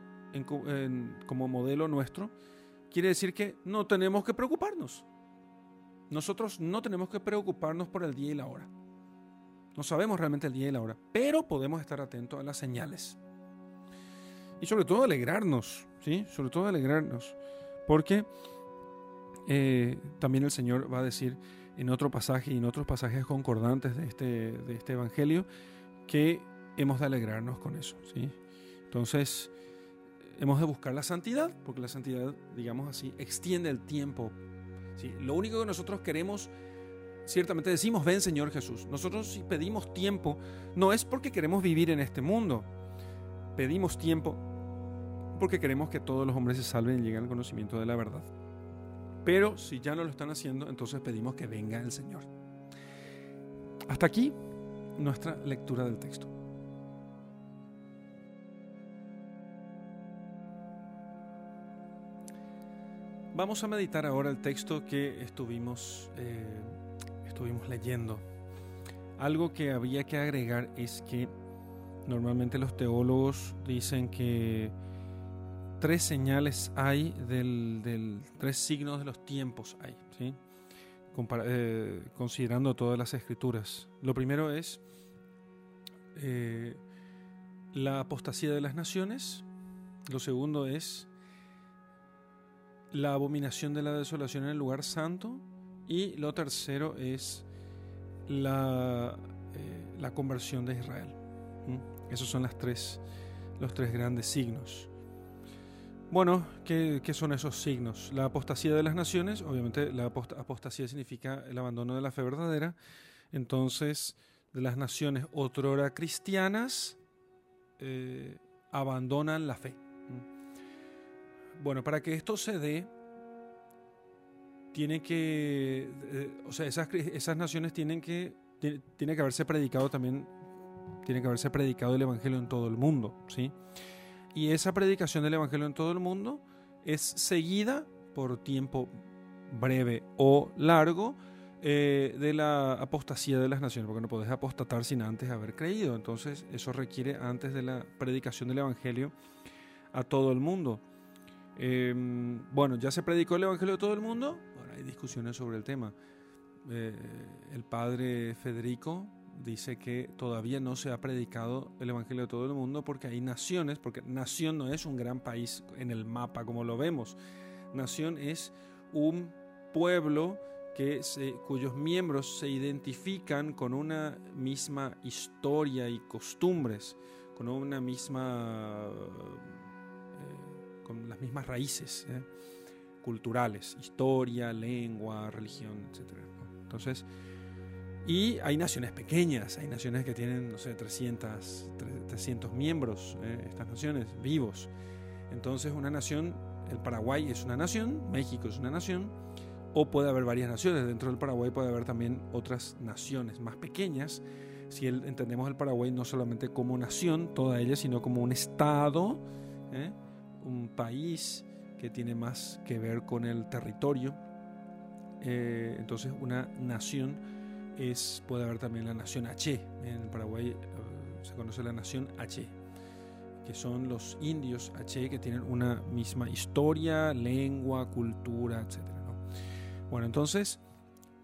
como modelo nuestro, quiere decir que no tenemos que preocuparnos. Nosotros no tenemos que preocuparnos por el día y la hora. No sabemos realmente el día y la hora, pero podemos estar atentos a las señales. Y sobre todo alegrarnos, ¿sí? Sobre todo alegrarnos. Porque eh, también el Señor va a decir, en otro pasaje y en otros pasajes concordantes de este, de este Evangelio que hemos de alegrarnos con eso. ¿sí? Entonces, hemos de buscar la santidad, porque la santidad, digamos así, extiende el tiempo. ¿sí? Lo único que nosotros queremos, ciertamente decimos, ven Señor Jesús. Nosotros si pedimos tiempo, no es porque queremos vivir en este mundo. Pedimos tiempo porque queremos que todos los hombres se salven y lleguen al conocimiento de la verdad. Pero si ya no lo están haciendo, entonces pedimos que venga el Señor. Hasta aquí nuestra lectura del texto. Vamos a meditar ahora el texto que estuvimos, eh, estuvimos leyendo. Algo que había que agregar es que normalmente los teólogos dicen que tres señales hay del, tres signos de los tiempos hay, ¿sí? Eh, considerando todas las escrituras. Lo primero es eh, la apostasía de las naciones. Lo segundo es la abominación de la desolación en el lugar santo. Y lo tercero es la, eh, la conversión de Israel. Esos son tres, los tres grandes signos. Bueno, ¿qué, son esos signos? La apostasía de las naciones, obviamente la apostasía significa el abandono de la fe verdadera. Entonces, de las naciones otrora cristianas eh, abandonan la fe. Bueno, para que esto se dé, tiene que, eh, o sea, esas, esas naciones tienen que, tiene que haberse predicado también, tiene que haberse predicado el Evangelio en todo el mundo, ¿sí? Y esa predicación del Evangelio en todo el mundo es seguida por tiempo breve o largo eh, de la apostasía de las naciones, porque no podés apostatar sin antes haber creído. Entonces eso requiere antes de la predicación del Evangelio a todo el mundo. Em, bueno, ya se predicó el Evangelio a todo el mundo, ahora hay discusiones sobre el tema. Eh, el padre Federico dice que todavía no se ha predicado el Evangelio a todo el mundo porque hay naciones, porque nación no es un gran país en el mapa como lo vemos. Nación es un pueblo que cuyos miembros se identifican con una misma historia y costumbres, con una misma, eh, con las mismas raíces ¿eh? culturales, historia, lengua, religión, etc. Entonces, y hay naciones pequeñas, hay naciones que tienen, no sé, 300, 300 miembros, eh, estas naciones vivos. Entonces una nación, el Paraguay es una nación, México es una nación, o puede haber varias naciones. Dentro del Paraguay puede haber también otras naciones más pequeñas. Si entendemos el Paraguay no solamente como nación, toda ella, sino como un estado, ¿eh? un país que tiene más que ver con el territorio. Eh, entonces una nación es, puede haber también la nación H. En Paraguay eh, se conoce la nación H, que son los indios H que tienen una misma historia, lengua, cultura, etc. Bueno, entonces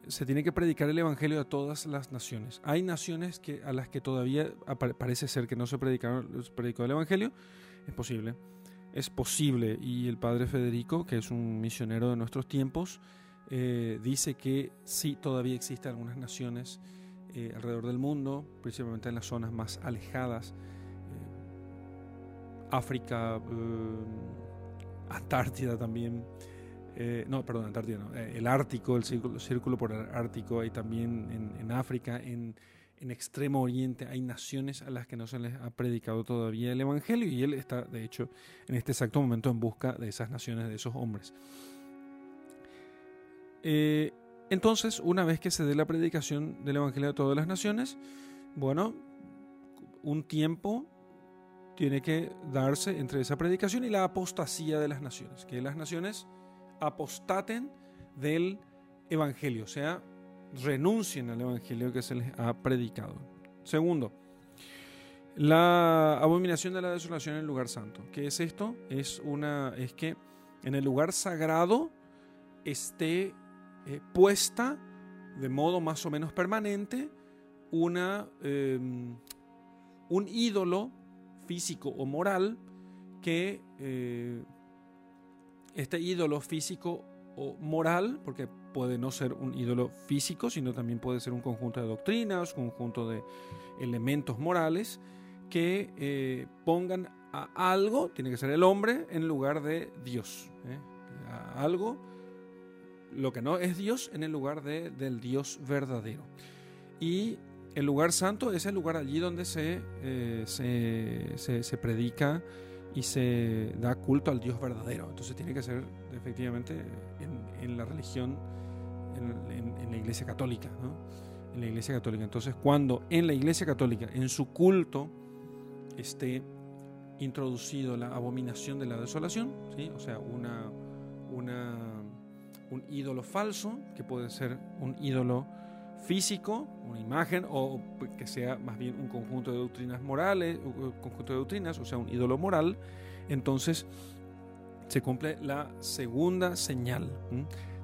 se tiene que predicar el Evangelio a todas las naciones. Hay naciones que, a las que todavía parece ser que no se predicaron, se predicó el Evangelio. Es posible. Es posible. Y el padre Federico, que es un misionero de nuestros tiempos, eh, dice que sí, todavía existen algunas naciones eh, alrededor del mundo, principalmente en las zonas más alejadas, eh, África, Antártida también, no, perdón, Antártida no, el Ártico, el círculo, círculo por el Ártico, hay también en, África, en, en Extremo Oriente, hay naciones a las que no se les ha predicado todavía el Evangelio y él está, de hecho, en este exacto momento en busca de esas naciones, de esos hombres. Eh, entonces, una vez que se dé la predicación del Evangelio a todas las naciones, bueno, un tiempo tiene que darse entre esa predicación y la apostasía de las naciones, que las naciones apostaten del Evangelio, o sea, renuncien al Evangelio que se les ha predicado. Segundo, la abominación de la desolación en el lugar santo. ¿Qué es esto? Es, una, es que en el lugar sagrado esté eh, puesta de modo más o menos permanente una, em, un ídolo físico o moral que eh, este ídolo físico o moral, porque puede no ser un ídolo físico, sino también puede ser un conjunto de doctrinas, un conjunto de elementos morales que eh, pongan a algo, tiene que ser el hombre, en lugar de Dios. A algo lo que no es Dios en el lugar de, del Dios verdadero. Y el lugar santo es el lugar allí donde se, eh, se, se, predica y se da culto al Dios verdadero. Entonces tiene que ser efectivamente en, la religión, en, la iglesia católica. En la iglesia católica. Entonces cuando en la iglesia católica, en su culto, esté introducido la abominación de la desolación, ¿sí? o sea, una, una un ídolo falso, que puede ser un ídolo físico, una imagen, o que sea más bien un conjunto de doctrinas morales, un conjunto de doctrinas, o sea, un ídolo moral, entonces se cumple la segunda señal.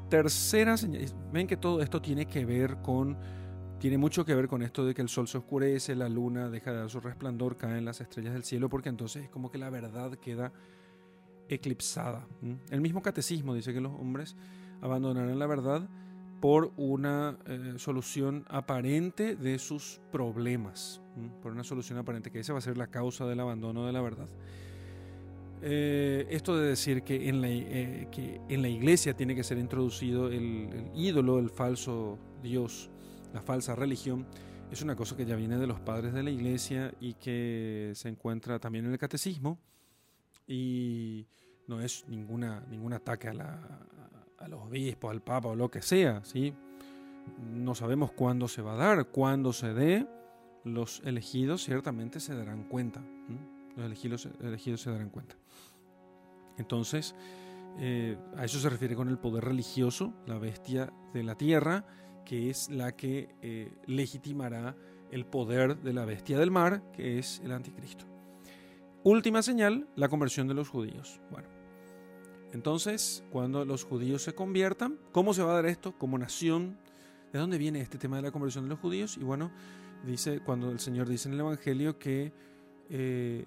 Tercera señal, ven que todo esto tiene que ver con, tiene mucho que ver con esto de que el sol se oscurece, la luna deja de dar su resplandor, caen las estrellas del cielo, porque entonces es como que la verdad queda eclipsada. El mismo catecismo dice que los hombres abandonarán la verdad por una eh, solución aparente de sus problemas, por una solución aparente, que esa va a ser la causa del abandono de la verdad. Eh, esto de decir que en, la, eh, que en la iglesia tiene que ser introducido el, ídolo, el falso Dios, la falsa religión, es una cosa que ya viene de los padres de la iglesia y que se encuentra también en el catecismo y no es ninguna, ningún ataque a, la, a los obispos, al papa o lo que sea, ¿sí? No sabemos cuándo se va a dar, cuándo se dé, los elegidos ciertamente se darán cuenta. Los elegidos, elegidos se darán cuenta. Entonces, eh, a eso se refiere con el poder religioso, la bestia de la tierra, que es la que eh, legitimará el poder de la bestia del mar, que es el anticristo. Última señal, la conversión de los judíos. Bueno, entonces, cuando los judíos se conviertan, ¿cómo se va a dar esto? Como nación. ¿De dónde viene este tema de la conversión de los judíos? Y bueno, dice, cuando el Señor dice en el Evangelio que eh,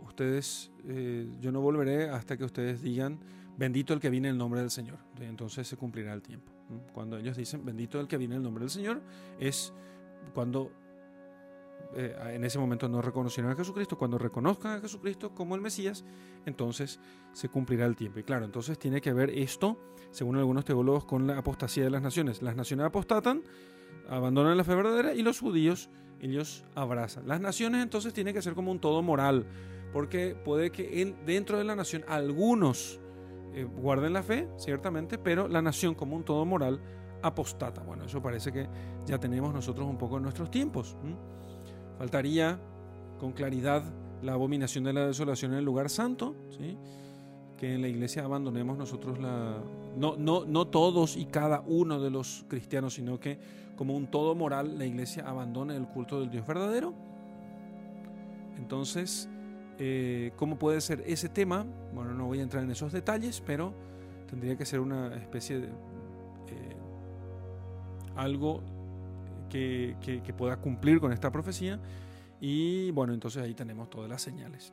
ustedes, eh, yo no volveré hasta que ustedes digan, bendito el que viene en el nombre del Señor. Entonces se cumplirá el tiempo. Cuando ellos dicen, bendito el que viene en el nombre del Señor, es cuando eh, en ese momento no reconocieron a Jesucristo, cuando reconozcan a Jesucristo como el Mesías, entonces se cumplirá el tiempo. Y claro, entonces tiene que ver esto, según algunos teólogos, con la apostasía de las naciones. Las naciones apostatan, abandonan la fe verdadera y los judíos, ellos abrazan. Las naciones entonces tienen que ser como un todo moral, porque puede que dentro de la nación algunos eh, guarden la fe, ciertamente, pero la nación como un todo moral apostata. Bueno, eso parece que ya tenemos nosotros un poco en nuestros tiempos. Faltaría con claridad la abominación de la desolación en el lugar santo, ¿sí? que en la iglesia abandonemos nosotros la... No, no, no todos y cada uno de los cristianos, sino que como un todo moral la iglesia abandone el culto del Dios verdadero. Entonces, eh, ¿cómo puede ser ese tema? Bueno, no voy a entrar en esos detalles, pero tendría que ser una especie de... Eh, algo que, pueda cumplir con esta profecía. Y bueno, entonces ahí tenemos todas las señales.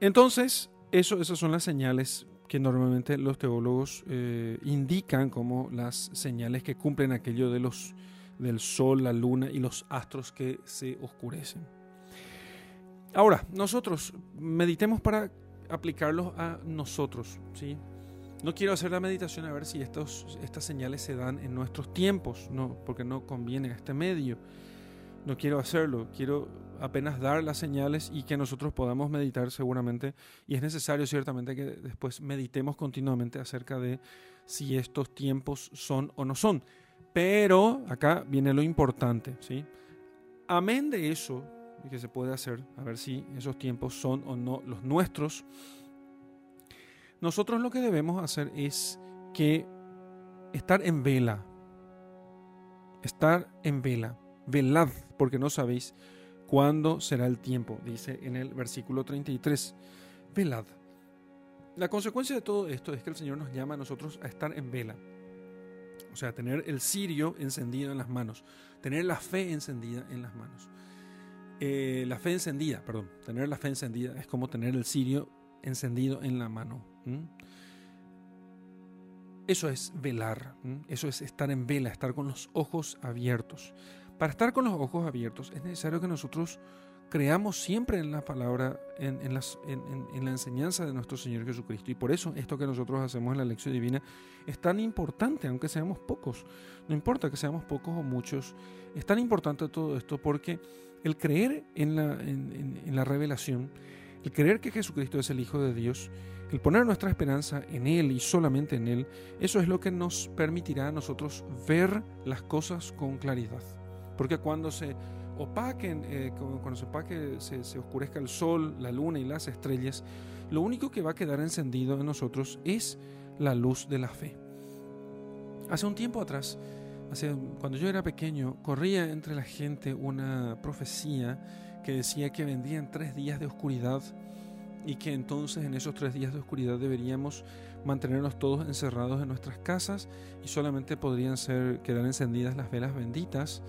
Entonces, eso, esas son las señales que normalmente los teólogos eh, indican como las señales que cumplen aquello de los, del sol, la luna y los astros que se oscurecen. Ahora, nosotros meditemos para aplicarlos a nosotros, ¿sí? No quiero hacer la meditación a ver si estos, estas señales se dan en nuestros tiempos, no, porque no conviene a este medio. No quiero hacerlo, quiero apenas dar las señales y que nosotros podamos meditar seguramente. Y es necesario ciertamente que después meditemos continuamente acerca de si estos tiempos son o no son. Pero acá viene lo importante, ¿sí? Amén de eso, que se puede hacer, a ver si esos tiempos son o no los nuestros nosotros lo que debemos hacer es que estar en vela. Estar en vela. Velad, porque no sabéis cuándo será el tiempo, dice en el versículo 33. Velad. La consecuencia de todo esto es que el Señor nos llama a nosotros a estar en vela. O sea, tener el cirio encendido en las manos, tener la fe encendida en las manos. Eh, la fe encendida, perdón, tener la fe encendida es como tener el cirio encendido en la mano. Eso es velar, eso es estar en vela, estar con los ojos abiertos. Para estar con los ojos abiertos es necesario que nosotros creamos siempre en la palabra, en, la enseñanza de nuestro Señor Jesucristo. Y por eso esto que nosotros hacemos en la lección divina es tan importante, aunque seamos pocos. No importa que seamos pocos o muchos, es tan importante todo esto porque el creer en la revelación, el creer que Jesucristo es el Hijo de Dios, el poner nuestra esperanza en Él y solamente en Él, eso es lo que nos permitirá a nosotros ver las cosas con claridad. Porque cuando se opaquen, eh, cuando se opaque, se, oscurezca el sol, la luna y las estrellas, lo único que va a quedar encendido en nosotros es la luz de la fe. Hace un tiempo atrás, hace, cuando yo era pequeño, corría entre la gente una profecía que decía que vendrían tres días de oscuridad y que entonces en esos tres días de oscuridad deberíamos mantenernos todos encerrados en nuestras casas y solamente podrían ser quedar encendidas las velas benditas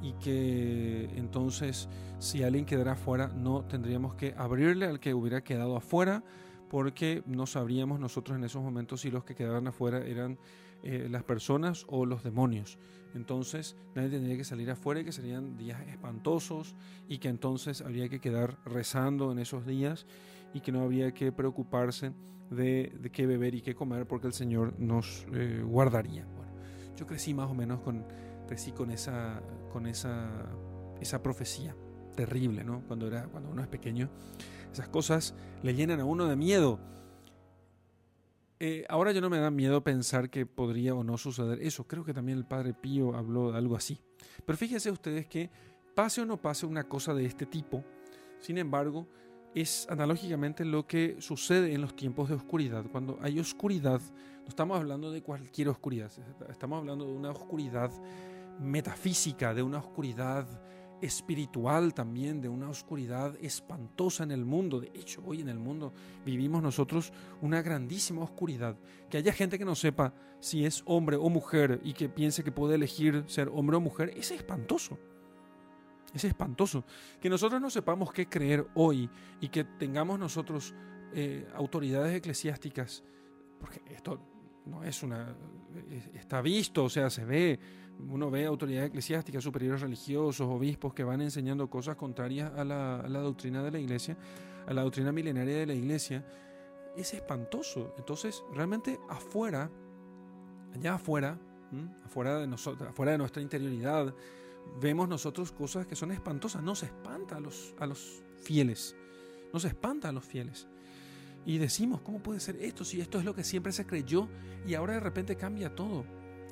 y que entonces si alguien quedara afuera no tendríamos que abrirle al que hubiera quedado afuera porque no sabríamos nosotros en esos momentos si los que quedaban afuera eran eh, las personas o los demonios. Entonces nadie tendría que salir afuera y que serían días espantosos y que entonces habría que quedar rezando en esos días y que no había que preocuparse de, qué beber y qué comer porque el Señor nos eh, guardaría. Bueno, yo crecí más o menos con, crecí con esa, con esa, esa profecía terrible, ¿no? Cuando, era, cuando uno es pequeño, esas cosas le llenan a uno de miedo. Eh, ahora ya no me da miedo pensar que podría o no suceder eso. Creo que también el Padre Pío habló de algo así. Pero fíjense ustedes que pase o no pase una cosa de este tipo, sin embargo, es analógicamente lo que sucede en los tiempos de oscuridad. Cuando hay oscuridad, no estamos hablando de cualquier oscuridad, estamos hablando de una oscuridad metafísica, de una oscuridad espiritual también, de una oscuridad espantosa en el mundo. De hecho, hoy en el mundo vivimos nosotros una grandísima oscuridad. Que haya gente que no sepa si es hombre o mujer y que piense que puede elegir ser hombre o mujer, es espantoso. Es espantoso. Que nosotros no sepamos qué creer hoy y que tengamos nosotros eh, autoridades eclesiásticas, porque esto no es una... está visto, o sea, se ve, uno ve autoridades eclesiásticas, superiores religiosos, obispos que van enseñando cosas contrarias a la, doctrina de la iglesia, a la doctrina milenaria de la iglesia, es espantoso. Entonces, realmente afuera, allá afuera, afuera de nosotros, afuera de nuestra interioridad, vemos nosotros cosas que son espantosas. No se espanta a los, a los fieles. No se espanta a los fieles. Y decimos, ¿cómo puede ser esto si esto es lo que siempre se creyó y ahora de repente cambia todo?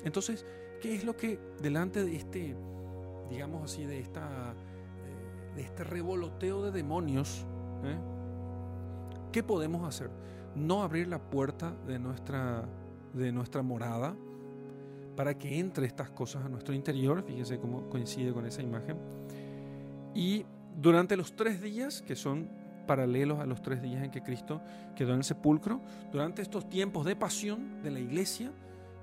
Entonces, ¿qué es lo que delante de este, digamos así, de, esta, eh, de este revoloteo de demonios, ¿eh? ¿qué podemos hacer? No abrir la puerta de nuestra, de nuestra morada, para que entre estas cosas a nuestro interior. Fíjese cómo coincide con esa imagen. Y durante los tres días, que son paralelos a los tres días en que Cristo quedó en el sepulcro, durante estos tiempos de pasión de la iglesia,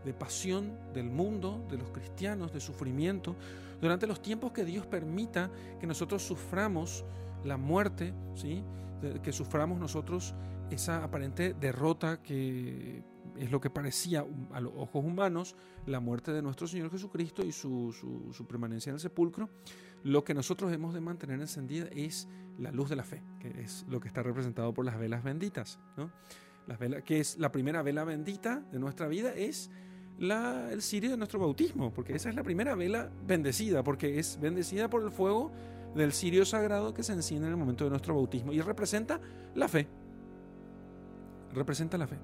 de pasión del mundo, de los cristianos, de sufrimiento, durante los tiempos que Dios permita que nosotros suframos la muerte, ¿sí? que suframos nosotros esa aparente derrota que es lo que parecía a los ojos humanos la muerte de nuestro Señor Jesucristo y su, su, permanencia en el sepulcro, lo que nosotros hemos de mantener encendida es la luz de la fe, que es lo que está representado por las velas benditas. ¿no? Las velas, que es la primera vela bendita de nuestra vida, es la, el cirio de nuestro bautismo, porque esa es la primera vela bendecida, porque es bendecida por el fuego del cirio sagrado que se enciende en el momento de nuestro bautismo y representa la fe. Representa la fe.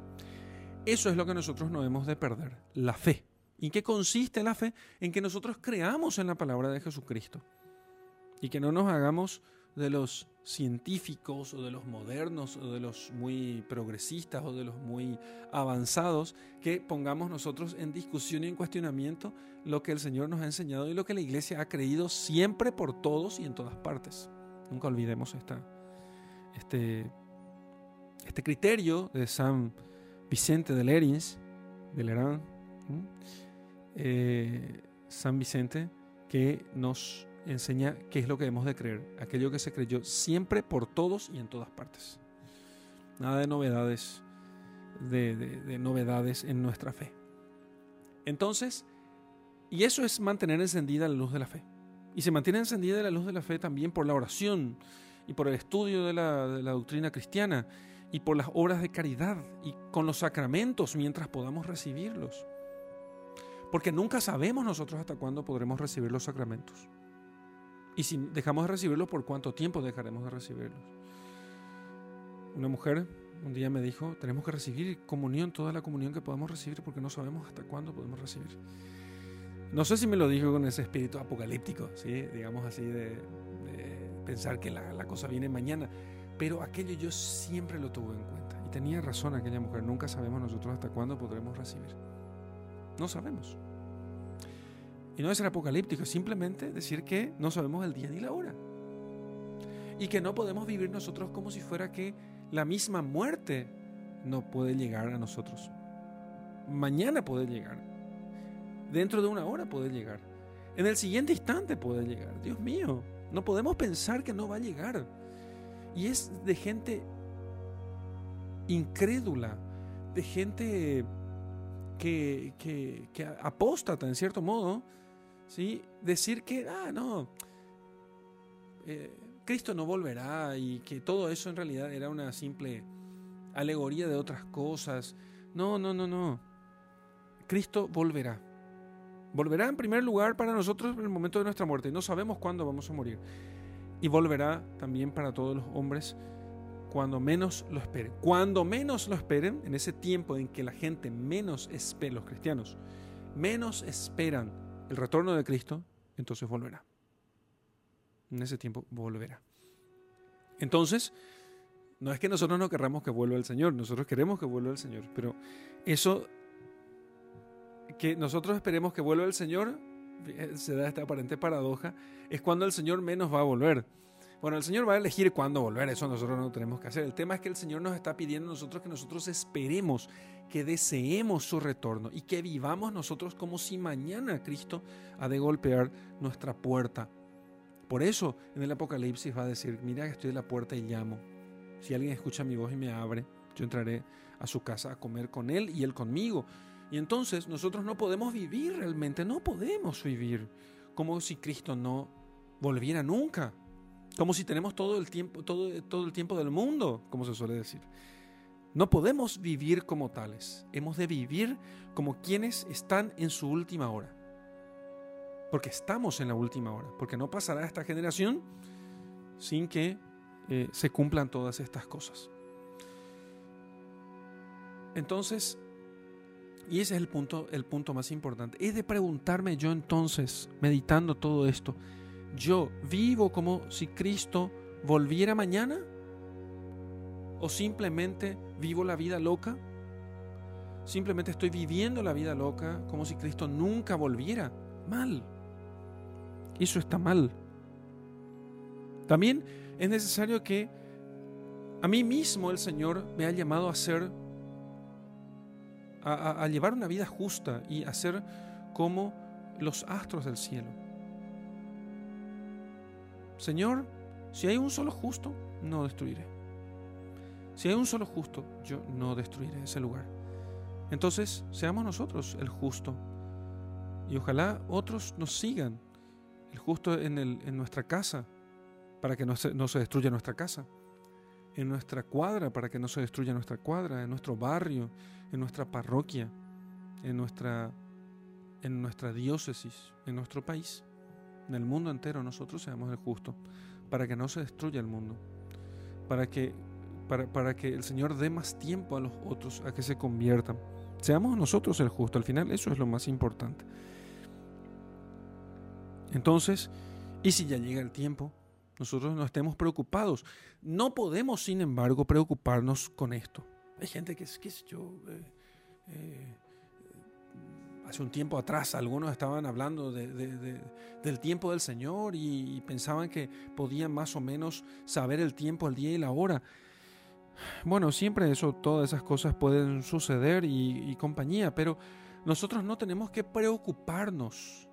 Eso es lo que nosotros no hemos de perder, la fe. ¿Y qué consiste la fe? En que nosotros creamos en la palabra de Jesucristo y que no nos hagamos de los científicos o de los modernos o de los muy progresistas o de los muy avanzados, que pongamos nosotros en discusión y en cuestionamiento lo que el Señor nos ha enseñado y lo que la iglesia ha creído siempre por todos y en todas partes. Nunca olvidemos esta, este, este criterio de San Vicente de Lerins, de Lerán, eh, San Vicente, que nos enseña qué es lo que debemos de creer, aquello que se creyó siempre por todos y en todas partes. Nada de novedades, de, novedades en nuestra fe. Entonces, y eso es mantener encendida la luz de la fe. Y se mantiene encendida la luz de la fe también por la oración y por el estudio de la, de la doctrina cristiana y por las obras de caridad y con los sacramentos mientras podamos recibirlos. Porque nunca sabemos nosotros hasta cuándo podremos recibir los sacramentos. Y si dejamos de recibirlos, ¿por cuánto tiempo dejaremos de recibirlos? Una mujer un día me dijo, tenemos que recibir comunión, toda la comunión que podamos recibir, porque no sabemos hasta cuándo podemos recibir. No sé si me lo dijo con ese espíritu apocalíptico, ¿sí? digamos así, de, pensar que la, la cosa viene mañana pero aquello yo siempre lo tuve en cuenta. Y tenía razón aquella mujer, nunca sabemos nosotros hasta cuándo podremos recibir. No sabemos. Y no es ser apocalíptico, es simplemente decir que no sabemos el día ni la hora. Y que no podemos vivir nosotros como si fuera que la misma muerte no puede llegar a nosotros. Mañana puede llegar. Dentro de una hora puede llegar. En el siguiente instante puede llegar. Dios mío, no podemos pensar que no va a llegar. Y es de gente incrédula, de gente que, que, apóstata en cierto modo, ¿sí? decir que, ah, no, eh, Cristo no volverá y que todo eso en realidad era una simple alegoría de otras cosas. No, no, no, no. Cristo volverá. Volverá en primer lugar para nosotros en el momento de nuestra muerte. No sabemos cuándo vamos a morir. Y volverá también para todos los hombres cuando menos lo esperen. Cuando menos lo esperen, en ese tiempo en que la gente menos espera, los cristianos, menos esperan el retorno de Cristo, entonces volverá. En ese tiempo volverá. Entonces, no es que nosotros no querramos que vuelva el Señor, nosotros queremos que vuelva el Señor, pero eso que nosotros esperemos que vuelva el Señor, [laughs] se da esta aparente paradoja, es cuando el Señor menos va a volver. Bueno, el Señor va a elegir cuándo volver, eso nosotros no tenemos que hacer. El tema es que el Señor nos está pidiendo nosotros que nosotros esperemos, que deseemos su retorno y que vivamos nosotros como si mañana Cristo ha de golpear nuestra puerta. Por eso en el Apocalipsis va a decir, mira estoy en la puerta y llamo. Si alguien escucha mi voz y me abre, yo entraré a su casa a comer con él y él conmigo. Y entonces nosotros no podemos vivir realmente, no podemos vivir como si Cristo no volviera nunca. Como si tenemos todo el tiempo, todo, todo el tiempo del mundo, como se suele decir. No podemos vivir como tales. Hemos de vivir como quienes están en su última hora. Porque estamos en la última hora. Porque no pasará esta generación sin que eh, se cumplan todas estas cosas. Entonces, y ese es el punto, el punto más importante, es de preguntarme yo entonces, meditando todo esto, yo vivo como si Cristo volviera mañana? ¿O simplemente vivo la vida loca? Simplemente estoy viviendo la vida loca como si Cristo nunca volviera. Mal. Eso está mal. También es necesario que a mí mismo el Señor me ha llamado a ser, a, a llevar una vida justa y a ser como los astros del cielo. Señor, si hay un solo justo, no destruiré. Si hay un solo justo, yo no destruiré ese lugar. Entonces, seamos nosotros el justo. Y ojalá otros nos sigan. El justo en, nuestra casa, para que no no se destruya nuestra casa. En nuestra cuadra, para que no se destruya nuestra cuadra. En nuestro barrio, en nuestra parroquia, en nuestra, en nuestra diócesis, en nuestro país en el mundo entero nosotros seamos el justo, para que no se destruya el mundo, para que, para, para que el Señor dé más tiempo a los otros a que se conviertan. Seamos nosotros el justo, al final eso es lo más importante. Entonces, y si ya llega el tiempo, nosotros no estemos preocupados. No podemos, sin embargo, preocuparnos con esto. Hay gente que es, que yo, eh, eh, hace un tiempo atrás algunos estaban hablando del tiempo del Señor y, pensaban que podían más o menos saber el tiempo, el día y la hora. Bueno, siempre eso, todas esas cosas pueden suceder y, compañía, pero nosotros no tenemos que preocuparnos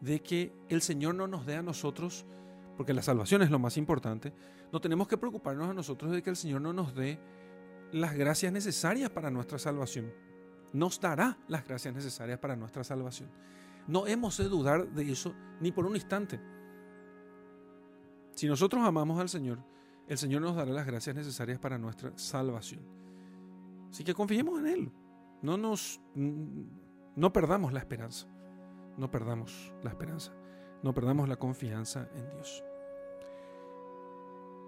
de que el Señor no nos dé a nosotros, porque la salvación es lo más importante, no tenemos que preocuparnos a nosotros de que el Señor no nos dé las gracias necesarias para nuestra salvación nos dará las gracias necesarias para nuestra salvación. No hemos de dudar de eso ni por un instante. Si nosotros amamos al Señor, el Señor nos dará las gracias necesarias para nuestra salvación. Así que confiemos en Él. No nos no perdamos la esperanza. No perdamos la esperanza. No perdamos la confianza en Dios.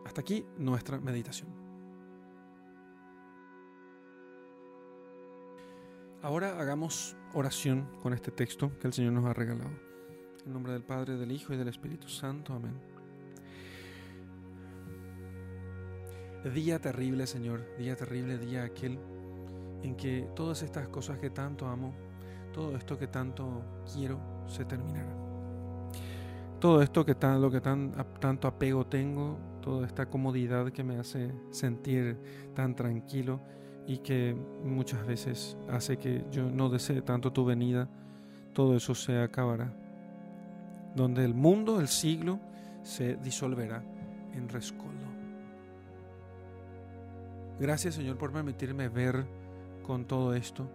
Hasta aquí nuestra meditación. Ahora hagamos oración con este texto que el Señor nos ha regalado. En nombre del Padre, del Hijo y del Espíritu Santo. Amén. día terrible, Señor, día terrible, día aquel en que todas estas cosas que tanto amo, todo esto que tanto quiero, se terminará. Todo esto que tan, lo que tan, tanto apego tengo, toda esta comodidad que me hace sentir tan tranquilo y que muchas veces hace que yo no desee tanto tu venida, todo eso se acabará. Donde el mundo, el siglo, se disolverá en rescoldo. Gracias Señor por permitirme ver con todo esto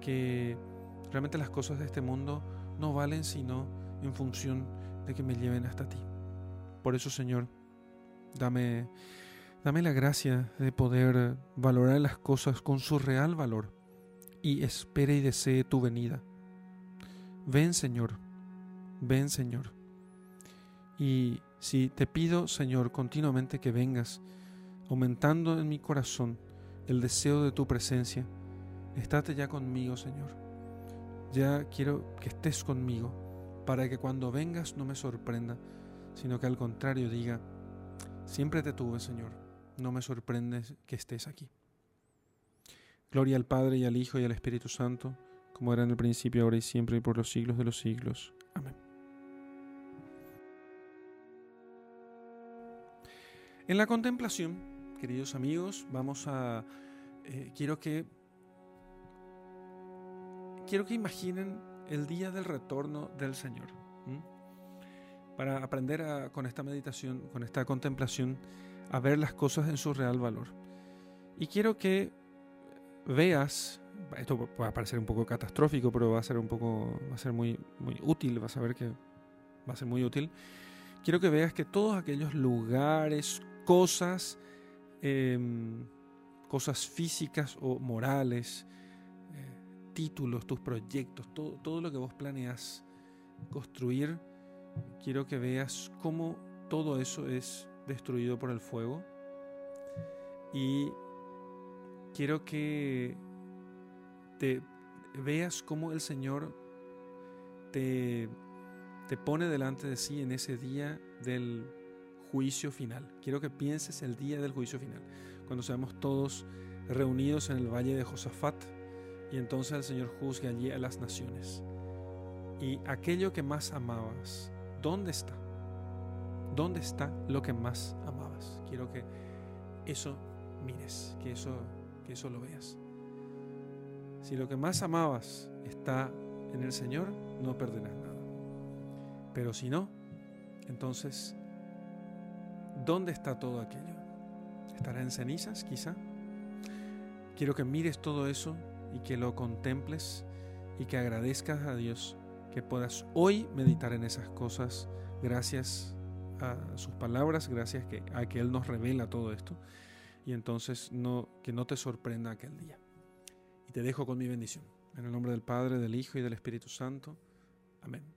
que realmente las cosas de este mundo no valen sino en función de que me lleven hasta ti. Por eso Señor, dame, dame la gracia de poder valorar las cosas con su real valor y espere y desee tu venida. Ven Señor, ven Señor. Y si te pido, Señor, continuamente que vengas, aumentando en mi corazón el deseo de tu presencia, estate ya conmigo, Señor. Ya quiero que estés conmigo, para que cuando vengas no me sorprenda, sino que al contrario diga, siempre te tuve, Señor, no me sorprendes que estés aquí. Gloria al Padre y al Hijo y al Espíritu Santo, como era en el principio, ahora y siempre, y por los siglos de los siglos. Amén. En la contemplación, queridos amigos, vamos a... Eh, quiero que... Quiero que imaginen el día del retorno del Señor. Para aprender con esta meditación, con esta contemplación, a ver las cosas en su real valor. Y quiero que veas, esto puede parecer un poco catastrófico, pero va a ser un poco, va a ser muy, muy útil, vas a ver que va a ser muy útil. Quiero que veas que todos aquellos lugares, cosas, em, cosas físicas o morales, títulos, tus proyectos, todo, todo lo que vos planeas construir, quiero que veas cómo todo eso es destruido por el fuego. Y quiero que te veas cómo el Señor te, te pone delante de sí en ese día del juicio final. Quiero que pienses el día del juicio final, cuando seamos todos reunidos en el valle de Josafat y entonces el Señor juzgue allí a las naciones. Y aquello que más amabas, ¿dónde está? ¿Dónde está lo que más amabas? Quiero que eso mires, que eso, que eso lo veas. Si lo que más amabas está en el Señor, no perderás nada. Pero si no, entonces ¿Dónde está todo aquello? ¿Estará en cenizas quizá? Quiero que mires todo eso y que lo contemples y que agradezcas a Dios que puedas hoy meditar en esas cosas gracias a sus palabras, gracias a que Él nos revela todo esto y entonces no, que no te sorprenda aquel día. Y te dejo con mi bendición. En el nombre del Padre, del Hijo y del Espíritu Santo. Amén.